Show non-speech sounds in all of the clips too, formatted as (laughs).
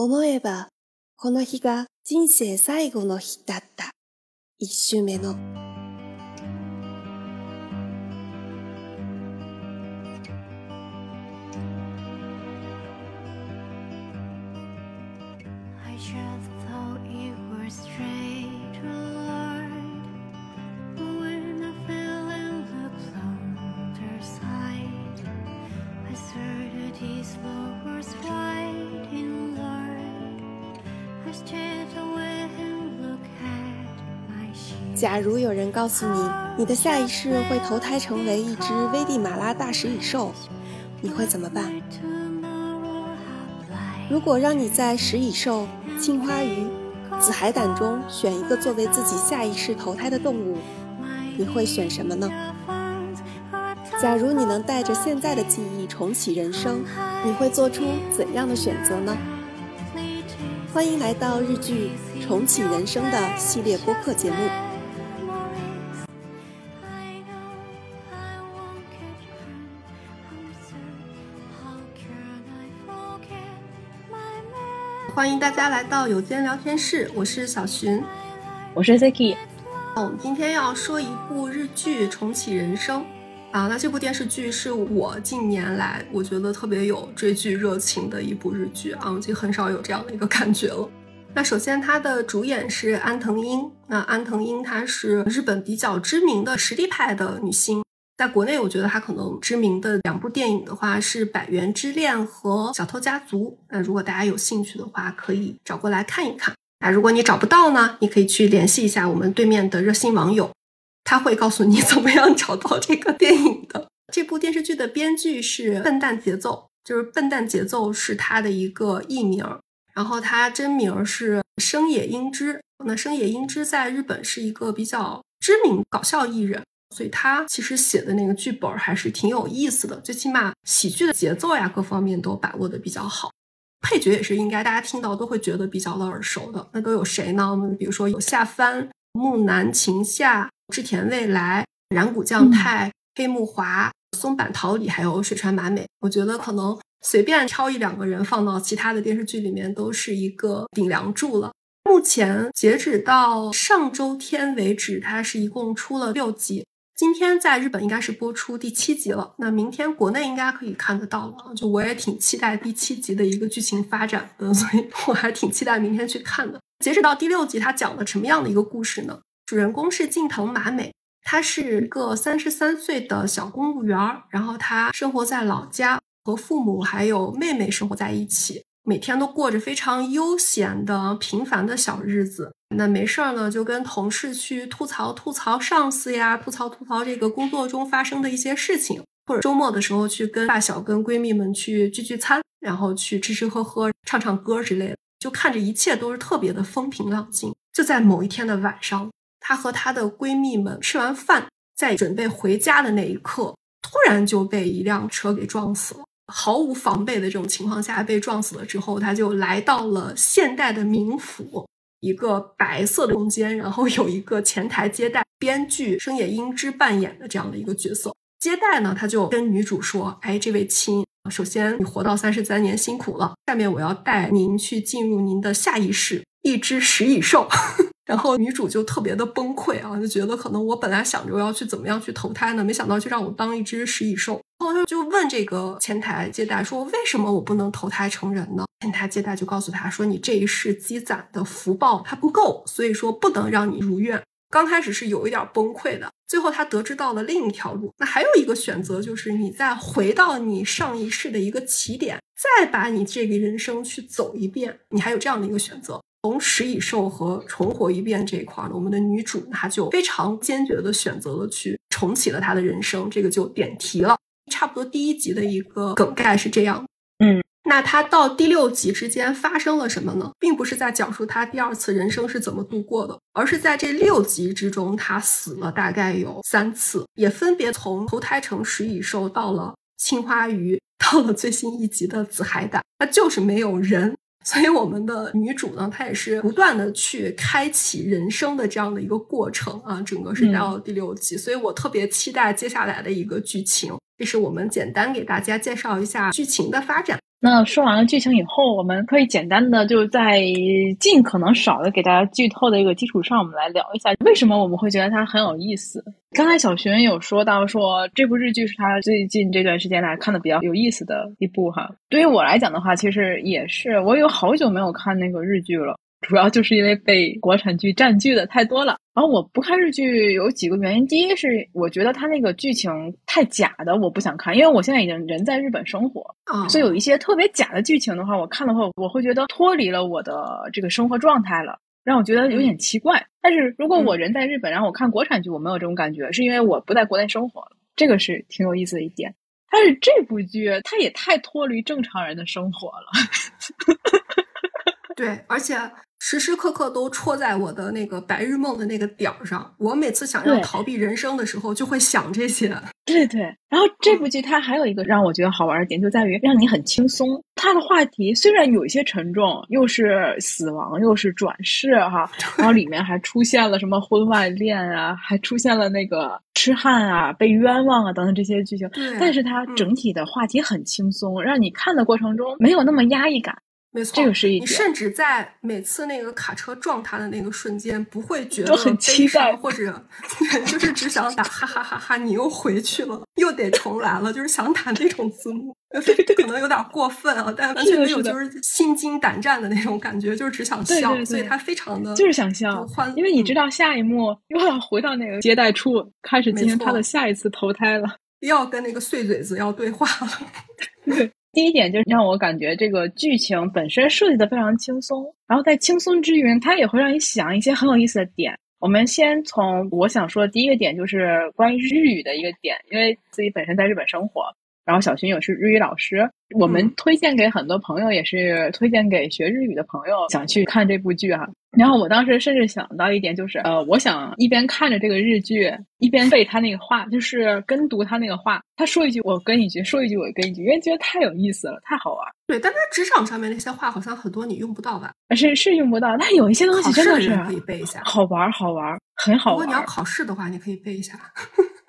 思えば、この日が人生最後の日だった。一周目の。假如有人告诉你，你的下一世会投胎成为一只危地马拉大食蚁兽，你会怎么办？如果让你在食蚁兽、青花鱼、紫海胆中选一个作为自己下一世投胎的动物，你会选什么呢？假如你能带着现在的记忆重启人生，你会做出怎样的选择呢？欢迎来到日剧《重启人生》的系列播客节目。欢迎大家来到有间聊天室，我是小寻，我是 Ziki。我们今天要说一部日剧《重启人生》啊，那这部电视剧是我近年来我觉得特别有追剧热情的一部日剧啊，已经很少有这样的一个感觉了。(laughs) 那首先，它的主演是安藤英，那安藤英她是日本比较知名的实力派的女星。在国内，我觉得他可能知名的两部电影的话是《百元之恋》和《小偷家族》。那如果大家有兴趣的话，可以找过来看一看。那如果你找不到呢，你可以去联系一下我们对面的热心网友，他会告诉你 (laughs) 怎么样找到这个电影的。这部电视剧的编剧是笨蛋节奏，就是笨蛋节奏是他的一个艺名，然后他真名是生野英之。那生野英之在日本是一个比较知名搞笑艺人。所以他其实写的那个剧本还是挺有意思的，最起码喜剧的节奏呀，各方面都把握的比较好。配角也是应该大家听到都会觉得比较的耳熟的，那都有谁呢？我们比如说有夏帆、木南晴夏、织田未来、染谷将太、黑木华、松坂桃李，还有水川麻美。我觉得可能随便挑一两个人放到其他的电视剧里面，都是一个顶梁柱了。目前截止到上周天为止，它是一共出了六集。今天在日本应该是播出第七集了，那明天国内应该可以看得到了。就我也挺期待第七集的一个剧情发展的，(laughs) 所以我还挺期待明天去看的。截止到第六集，它讲了什么样的一个故事呢？主人公是近藤麻美，她是一个三十三岁的小公务员，然后她生活在老家，和父母还有妹妹生活在一起。每天都过着非常悠闲的平凡的小日子，那没事儿呢，就跟同事去吐槽吐槽上司呀，吐槽吐槽这个工作中发生的一些事情，或者周末的时候去跟发小、跟闺蜜们去聚聚餐，然后去吃吃喝喝、唱唱歌之类的，就看着一切都是特别的风平浪静。就在某一天的晚上，她和她的闺蜜们吃完饭，在准备回家的那一刻，突然就被一辆车给撞死了。毫无防备的这种情况下被撞死了之后，他就来到了现代的冥府，一个白色的空间，然后有一个前台接待，编剧生野英之扮演的这样的一个角色。接待呢，他就跟女主说：“哎，这位亲，首先你活到三十三年辛苦了，下面我要带您去进入您的下一世，一只食蚁兽。” (laughs) 然后女主就特别的崩溃啊，就觉得可能我本来想着我要去怎么样去投胎呢，没想到就让我当一只食蚁兽。然后就问这个前台接待说：“为什么我不能投胎成人呢？”前台接待就告诉他说：“你这一世积攒的福报还不够，所以说不能让你如愿。”刚开始是有一点崩溃的，最后他得知到了另一条路。那还有一个选择就是你再回到你上一世的一个起点，再把你这个人生去走一遍，你还有这样的一个选择。从食蚁兽和重活一遍这一块呢，我们的女主她就非常坚决的选择了去重启了她的人生，这个就点题了。差不多第一集的一个梗概是这样，嗯，那她到第六集之间发生了什么呢？并不是在讲述她第二次人生是怎么度过的，而是在这六集之中，她死了大概有三次，也分别从投胎成食蚁兽到了青花鱼，到了最新一集的紫海胆，它就是没有人。所以我们的女主呢，她也是不断的去开启人生的这样的一个过程啊，整个是到第六集，所以我特别期待接下来的一个剧情。这是我们简单给大家介绍一下剧情的发展。那说完了剧情以后，我们可以简单的就在尽可能少的给大家剧透的一个基础上，我们来聊一下为什么我们会觉得它很有意思。刚才小寻有说到说这部日剧是他最近这段时间来看的比较有意思的一部哈。对于我来讲的话，其实也是我有好久没有看那个日剧了。主要就是因为被国产剧占据的太多了，然后我不看日剧有几个原因。第一是我觉得它那个剧情太假的，我不想看。因为我现在已经人在日本生活，所以有一些特别假的剧情的话，我看的话我会觉得脱离了我的这个生活状态了，让我觉得有点奇怪。但是如果我人在日本，然后我看国产剧，我没有这种感觉，是因为我不在国内生活了，这个是挺有意思的一点。但是这部剧它也太脱离正常人的生活了，(laughs) 对，而且。时时刻刻都戳在我的那个白日梦的那个点儿上。我每次想要逃避人生的时候，就会想这些。(laughs) 对对。然后这部剧它还有一个让我觉得好玩的点，就在于让你很轻松。它的话题虽然有一些沉重，又是死亡，又是转世哈，(laughs) 然后里面还出现了什么婚外恋啊，还出现了那个痴汉啊、被冤枉啊等等这些剧情。但是它整体的话题很轻松，让你看的过程中没有那么压抑感。没错，这个是一你甚至在每次那个卡车撞他的那个瞬间，不会觉得很期待，或者 (laughs) 就是只想打哈哈哈哈，你又回去了，又得重来了，就是想打那种字幕，可能有点过分啊，但完全没有就是心惊胆战的那种感觉，就是只想笑，所以他非常的就是想笑，因为你知道下一幕又要回到那个接待处，开始进行他的下一次投胎了，要跟那个碎嘴子要对话了，(laughs) 对。第一点就是让我感觉这个剧情本身设计的非常轻松，然后在轻松之余，它也会让你想一些很有意思的点。我们先从我想说的第一个点，就是关于日语的一个点，因为自己本身在日本生活，然后小寻也是日语老师，我们推荐给很多朋友，也是推荐给学日语的朋友想去看这部剧哈。然后我当时甚至想到一点，就是呃，我想一边看着这个日剧，一边背他那个话，就是跟读他那个话。他说一句，我跟一句；说一句，我跟一句，因为觉得太有意思了，太好玩。对，但他职场上面那些话，好像很多你用不到吧？是是用不到，但有一些东西真的是可以背一下，好玩好玩，很好玩。如果你要考试的话，你可以背一下。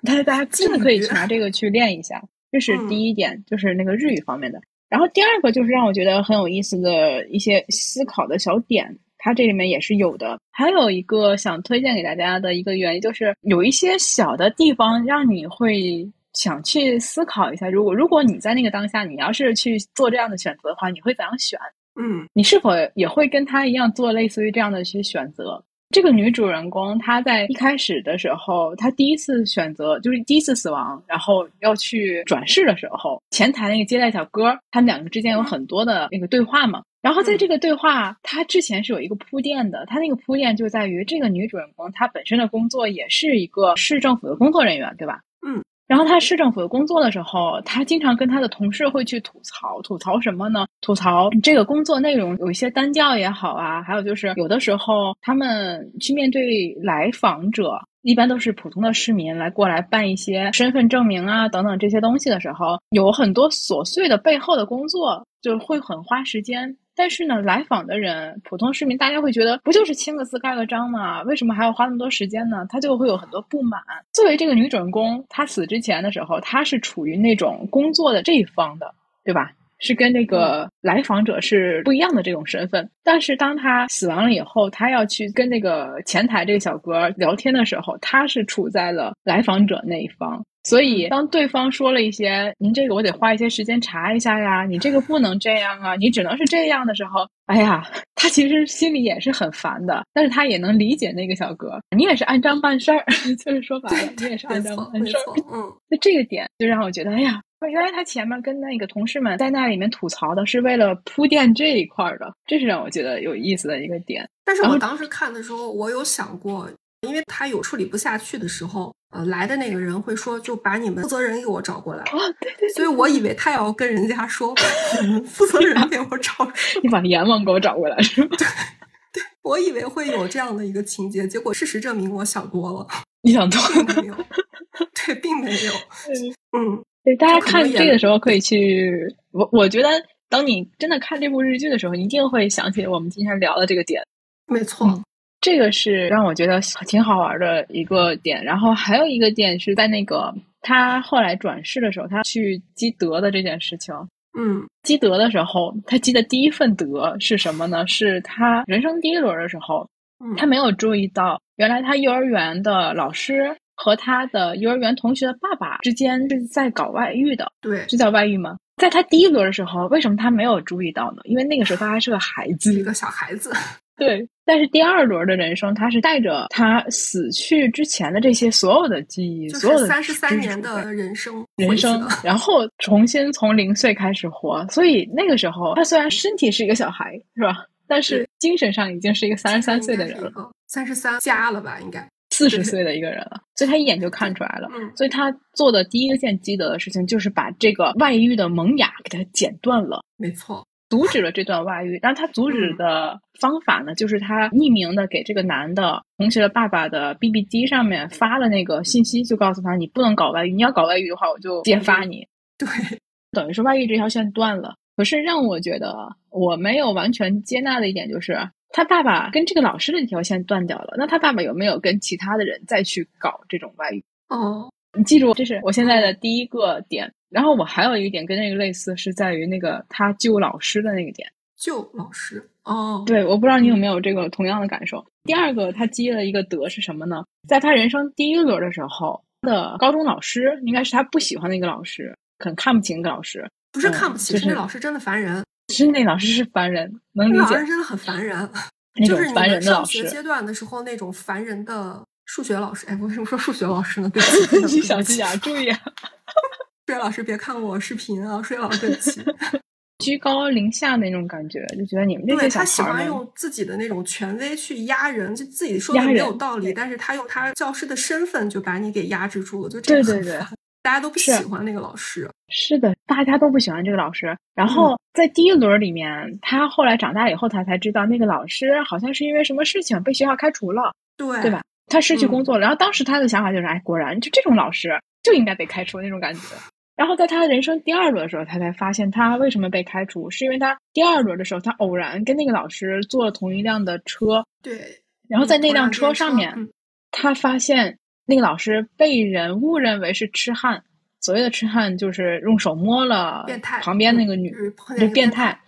大家大家真的可以拿这个去练一下。这是第一点，就是那个日语方面的。然后第二个就是让我觉得很有意思的一些思考的小点。它这里面也是有的，还有一个想推荐给大家的一个原因，就是有一些小的地方让你会想去思考一下，如果如果你在那个当下，你要是去做这样的选择的话，你会怎样选？嗯，你是否也会跟他一样做类似于这样的一些选择？这个女主人公她在一开始的时候，她第一次选择就是第一次死亡，然后要去转世的时候，前台那个接待小哥，他们两个之间有很多的那个对话嘛。然后在这个对话，他之前是有一个铺垫的，他那个铺垫就在于这个女主人公她本身的工作也是一个市政府的工作人员，对吧？嗯。然后他市政府的工作的时候，他经常跟他的同事会去吐槽，吐槽什么呢？吐槽这个工作内容有一些单调也好啊，还有就是有的时候他们去面对来访者，一般都是普通的市民来过来办一些身份证明啊等等这些东西的时候，有很多琐碎的背后的工作，就会很花时间。但是呢，来访的人，普通市民，大家会觉得不就是签个字、盖个章吗？为什么还要花那么多时间呢？他就会有很多不满。作为这个女主人公，她死之前的时候，她是处于那种工作的这一方的，对吧？是跟那个来访者是不一样的这种身份。但是当她死亡了以后，她要去跟那个前台这个小哥聊天的时候，她是处在了来访者那一方。所以，当对方说了一些“您这个我得花一些时间查一下呀，你这个不能这样啊，你只能是这样的时候”，哎呀，(laughs) 他其实心里也是很烦的，但是他也能理解那个小哥，你也是按章办事儿，(laughs) 就是说白了，你也是按章办事儿。嗯，那这个点就让我觉得，哎呀，原来他前面跟那个同事们在那里面吐槽的是为了铺垫这一块的，这是让我觉得有意思的一个点。但是我当时看的时候，我有想过。因为他有处理不下去的时候，呃，来的那个人会说，就把你们负责人给我找过来。哦，对对。所以我以为他要跟人家说，(laughs) 负责人给我找，你把阎王给我找过来是吗？对，对，我以为会有这样的一个情节，结果事实证明我想多了。你想多了？没有，对，并没有。(laughs) 嗯，对，大家看这个时候可以去，我我觉得，当你真的看这部日剧的时候，一定会想起我们今天聊的这个点。没错。这个是让我觉得挺好玩的一个点，然后还有一个点是在那个他后来转世的时候，他去积德的这件事情。嗯，积德的时候，他积的第一份德是什么呢？是他人生第一轮的时候，他没有注意到，原来他幼儿园的老师和他的幼儿园同学的爸爸之间是在搞外遇的。对，这叫外遇吗？在他第一轮的时候，为什么他没有注意到呢？因为那个时候他还是个孩子，一个小孩子。对，但是第二轮的人生，他是带着他死去之前的这些所有的记忆，所有的三十三年的人生，人生，然后重新从零岁开始活。所以那个时候，他虽然身体是一个小孩，是吧？但是精神上已经是一个三十三岁的人了，三十三加了吧，应该四十岁的一个人了。所以他一眼就看出来了。嗯所以他做的第一个件积德的事情，就是把这个外遇的萌芽给他剪断了。没错。阻止了这段外遇，但他阻止的方法呢，就是他匿名的给这个男的同学的爸爸的 BB 机上面发了那个信息，就告诉他你不能搞外遇，你要搞外遇的话，我就揭发你。(laughs) 对，等于是外遇这条线断了。可是让我觉得我没有完全接纳的一点就是，他爸爸跟这个老师的这条线断掉了，那他爸爸有没有跟其他的人再去搞这种外遇？哦，你记住，这是我现在的第一个点。然后我还有一个点跟那个类似，是在于那个他救老师的那个点。救老师哦，对，我不知道你有没有这个同样的感受。第二个，他积了一个德是什么呢？在他人生第一轮的时候，他的高中老师应该是他不喜欢的一个老师，很看不起那个老师。不是看不起，是那老师真的烦人。是那老师是烦人，能理解。老师真的很烦人，那种烦人的老师。上学阶段的时候，那种烦人的数学老师。哎，为什么说数学老师呢？对不起，(laughs) 小心点，注意。数学老师别看我视频啊！数学老师对不起，(laughs) 居高临下那种感觉，就觉得你们这些他喜欢用自己的那种权威去压人，就自己说的没有道理，但是他用他教师的身份就把你给压制住了，就这个对对对，大家都不喜欢那个老师。是的，大家都不喜欢这个老师。然后在第一轮里面，他后来长大以后，他才知道那个老师好像是因为什么事情被学校开除了，对对吧？他失去工作了。然后当时他的想法就是，哎，果然就这种老师就应该被开除那种感觉。然后在他人生第二轮的时候，他才发现他为什么被开除，是因为他第二轮的时候，他偶然跟那个老师坐了同一辆的车。对。然后在那辆车上面，他发现那个老师被人误认为是痴汉。所谓的痴汉，就是用手摸了旁边那个女，就变态，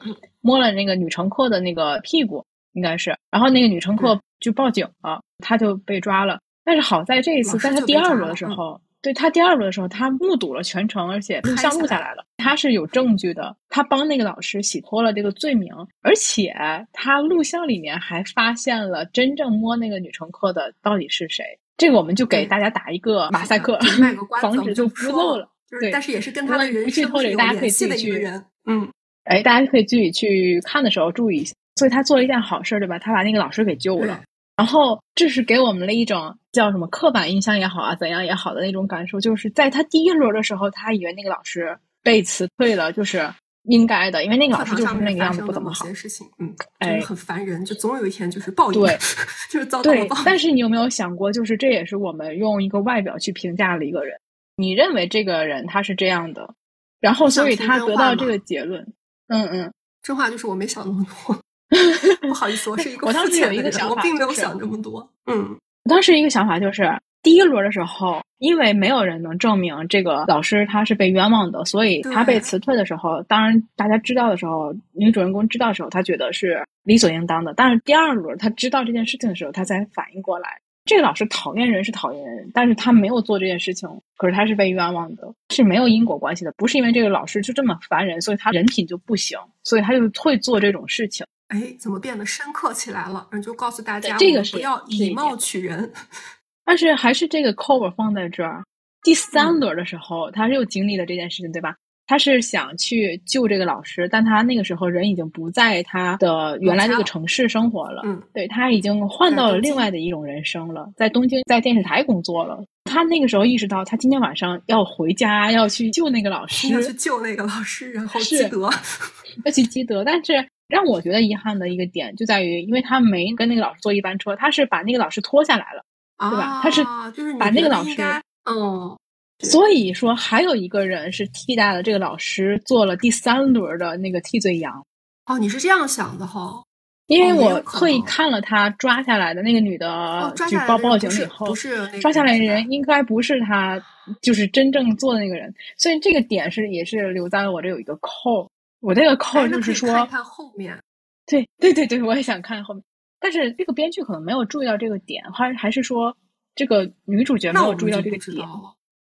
摸了那个女乘客的那个屁股，应该是。然后那个女乘客就报警了，他就被抓了。但是好在这一次，在他第二轮的时候。对他第二轮的时候，他目睹了全程，而且录像录下来了，他是有证据的。他帮那个老师洗脱了这个罪名，而且他录像里面还发现了真正摸那个女乘客的到底是谁。这个我们就给大家打一个马赛克，(laughs) 防止就不漏了。对，但是也是跟他的人生有联系的一个人。嗯，哎，大家可以自己去看的时候注意一下。所以他做了一件好事，对吧？他把那个老师给救了。然后，这是给我们了一种叫什么刻板印象也好啊，怎样也好的那种感受，就是在他第一轮的时候，他以为那个老师被辞退了，就是应该的，因为那个老师就是那个样子不怎么好。事情，嗯，哎，很烦人，就总有一天就是报应，对，(laughs) 就是遭到报应。但是你有没有想过，就是这也是我们用一个外表去评价了一个人，你认为这个人他是这样的，然后所以他得到这个结论，嗯嗯，这话就是我没想那么多。(laughs) 不好意思，我是一个我当时有一个想法，我并没有想这么多。嗯，我当时一个想法就是，第一轮的时候，因为没有人能证明这个老师他是被冤枉的，所以他被辞退的时候，当然大家知道的时候，女主人公知道的时候，她觉得是理所应当的。但是第二轮她知道这件事情的时候，她才反应过来，这个老师讨厌人是讨厌人，但是他没有做这件事情，可是他是被冤枉的，是没有因果关系的，不是因为这个老师就这么烦人，所以他人品就不行，所以他就会做这种事情。哎，怎么变得深刻起来了？嗯，就告诉大家，这个是不要以貌取人。(laughs) 但是还是这个 cover 放在这儿。第三轮的时候，他又经历了这件事情，对吧？他是想去救这个老师，但他那个时候人已经不在他的原来那个城市生活了。嗯，对他已经换到了另外的一种人生了，在东京在电视台工作了。他那个时候意识到，他今天晚上要回家，要去救那个老 (laughs) 师，要去救那个老师，然后积德，(laughs) 要去积德，但是。让我觉得遗憾的一个点就在于，因为他没跟那个老师坐一班车，他是把那个老师拖下来了，对吧？他是就是把那个老师，嗯，所以说还有一个人是替代了这个老师，做了第三轮的那个替罪羊。哦，你是这样想的哈？因为我特意看了他抓下来的那个女的举报报警以后，抓下来的人应该不是他，就是真正做的那个人，所以这个点是也是留在了我这有一个扣。我这个扣哎那可以就是说，看看后面，对对对对，我也想看后面，但是这个编剧可能没有注意到这个点，还还是说这个女主角没有注意到这个点。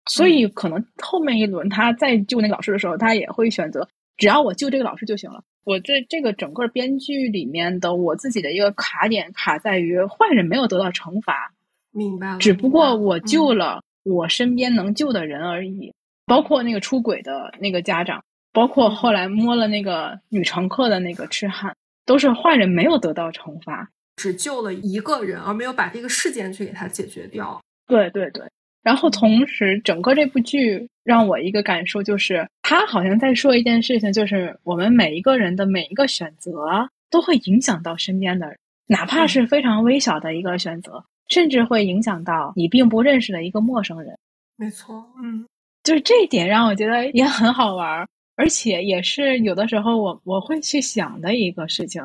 所以可能后面一轮他再救那个老师的时候，他也会选择只要我救这个老师就行了。我这这个整个编剧里面的我自己的一个卡点卡在于坏人没有得到惩罚，明白了。只不过我救嗯了我身边能救的人而已，包括那个出轨的那个家长，包括嗯后来摸了那个女乘客的那个痴汉，都是坏人没有得到惩罚。只救了一个人，而没有把这个事件去给他解决掉。对对对，然后同时整个这部剧让我一个感受就是，他好像在说一件事情，就是我们每一个人的每一个选择都会影响到身边的人，哪怕是非常微小的一个选择，甚至会影响到你并不认识的一个陌生人。没错，嗯，就是这一点让我觉得也很好玩儿，而且也是有的时候我我会去想的一个事情，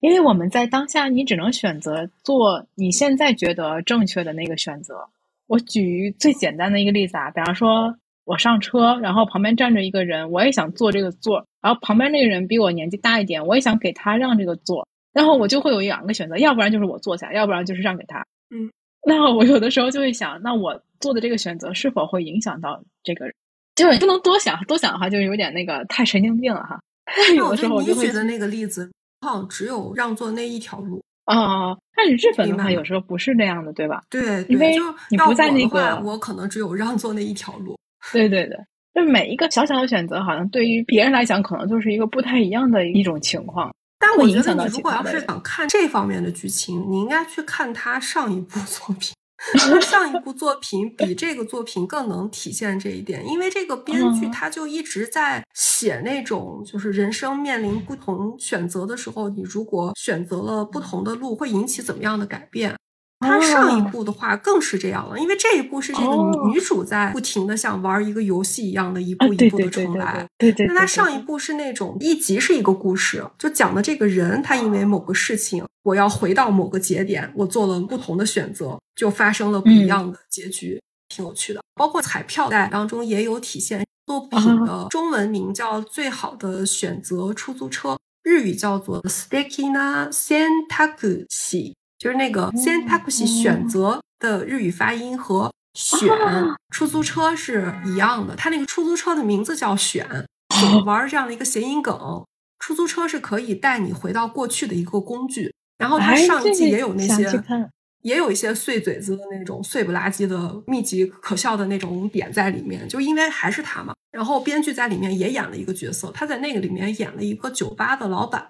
因为我们在当下，你只能选择做你现在觉得正确的那个选择。我举最简单的一个例子啊，比方说我上车，然后旁边站着一个人，我也想坐这个座，然后旁边那个人比我年纪大一点，我也想给他让这个座，然后我就会有两个选择，要不然就是我坐下，要不然就是让给他。嗯，(laughs) 那我有的时候就会想，那我做的这个选择是否会影响到这个人？就是不能多想，多想的话就有点那个太神经病了哈。那有的时候我就会举的那个例子，好像只有让座那一条路。啊，但是日本的话，有时候不是那样的，对吧？对，因为就你不在那个我可能只有让座那一条路。对对对，就每一个小小的选择，好像对于别人来讲，可能就是一个不太一样的一种情况。但我觉得你如果要是想看这方面的剧情，你应该去看他上一部作品。他上一部作品比这个作品更能体现这一点，因为这个编剧嗯他就一直在写那种，就是人生面临不同选择的时候，你如果选择了不同的路，会引起怎么样的改变。他上一哦部的话更是这样了，因为这一部是这个女主在不停的像玩一个游戏一样的一啊，步一步的重来。对对对。那他上一部是那种一集是一个故事，就讲的这个人，他因为某个事情，我要回到某个节点，我做了不同的选择，就发生了不一样的结局，挺有趣的。包括彩票在当中也有体现。作品的中文名叫《最好的选择出租车》，日语叫做 “stakina sentakushi”，就是那个 sentakushi 选择的日语发音和选出租车是一样的。它那个出租车的名字叫选，怎么玩这样的一个谐音梗？出租车是可以带你回到过去的一个工具。然后它哎上一季也有那些也有一些碎嘴子的那种碎不拉几的密集可笑的那种点在里面，就因为还是他嘛。然后编剧在里面也演了一个角色，他在那个里面演了一个酒吧的老板。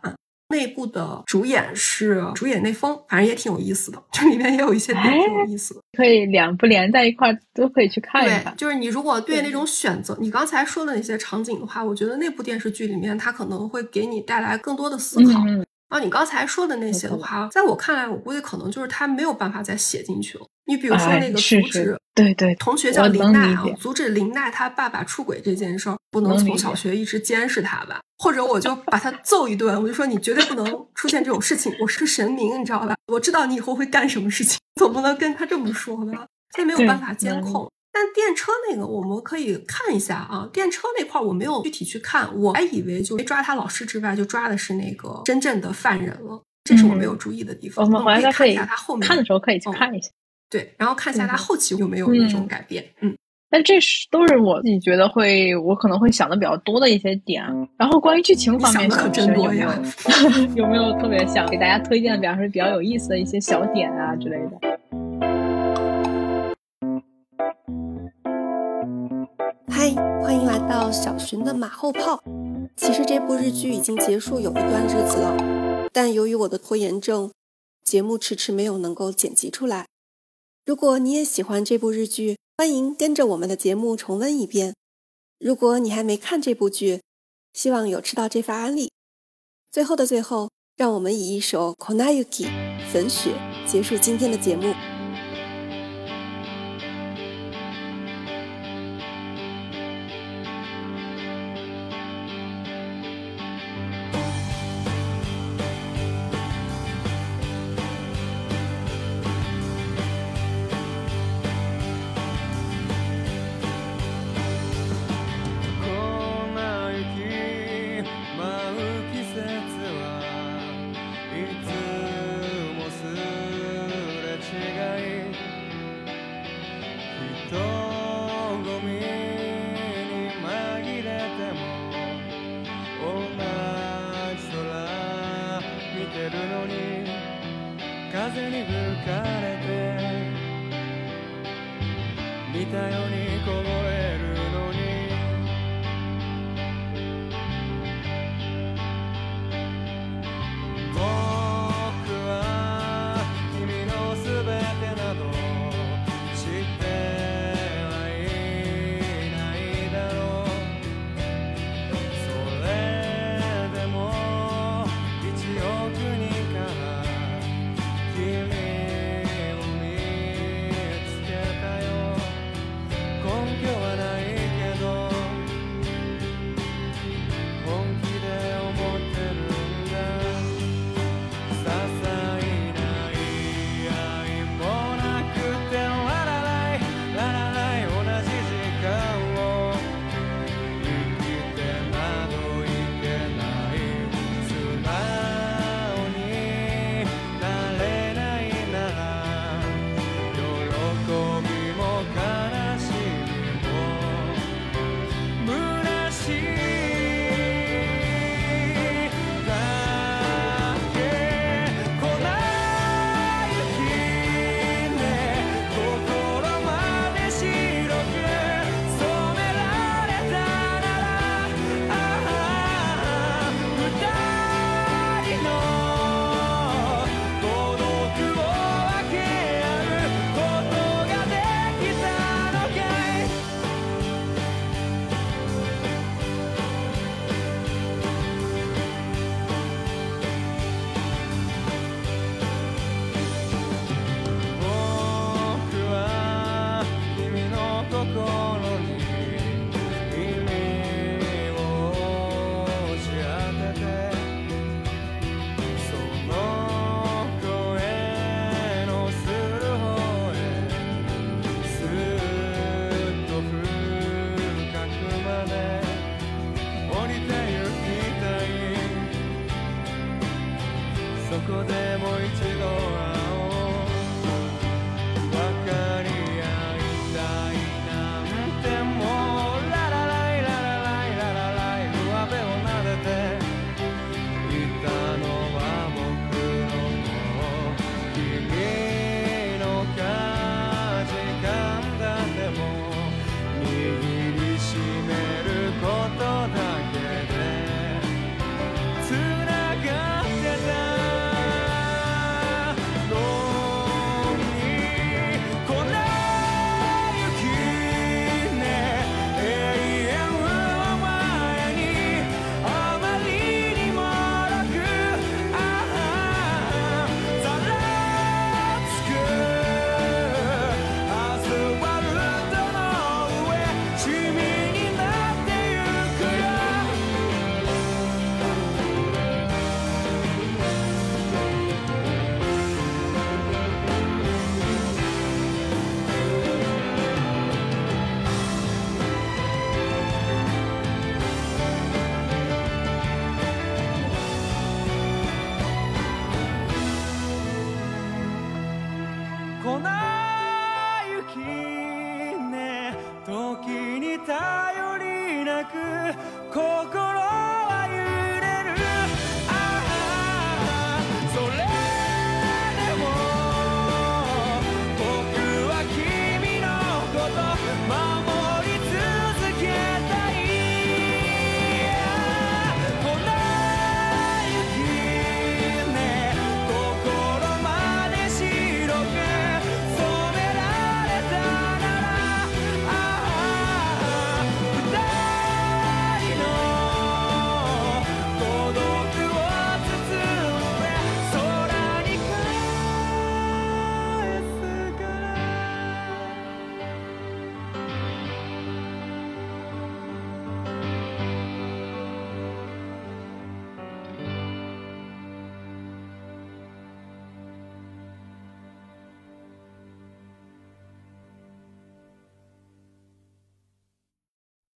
内部的主演是主演内丰，反正也挺有意思的，(laughs) 这里面也有一些点挺有意思的。可以两部连在一块儿都可以去看一对，看。就是你如果对对那种选择，你刚才说的那些场景的话，我觉得那部电视剧里面它可能会给你带来更多的思考。嗯，然后你刚才说的那些的话，在我看来，我估计可能就是他没有办法再写进去了。你比如说哎那个是阻止是对对，同学叫林奈啊，阻止林奈他爸爸出轨这件事儿，不能从小学一直监视他吧？或者我就把他揍一顿，我就说你绝对不能出现这种事情，我是个神明，你知道吧？我知道你以后会干什么事情，总不能跟他这么说吧？所以没有办法监控。但电车那个我们可以看一下啊，电车那块儿我没有具体去看，我还以为就抓他老师之外，就抓的是那个真正的犯人了，这是我没有注意的地方。嗯我们那可以看一下他后面看的时候可以去嗯看一下。对，然后看一下他后期有没有那种嗯改变。嗯，但这是都是我自己觉得会，我可能会想的比较多的一些点。然后关于剧情方面，想的可真多呀有没有特别想给大家推荐的，比方说比较有意思的一些小点啊之类的？小寻的马后炮。其实这部日剧已经结束有一段日子了，但由于我的拖延症，节目迟迟没有能够剪辑出来。如果你也喜欢这部日剧，欢迎跟着我们的节目重温一遍。如果你还没看这部剧，希望有吃到这份安利。最后的最后，让我们以一首《Konayuki》粉雪结束今天的节目。てるのに風に吹かれて見たように凍え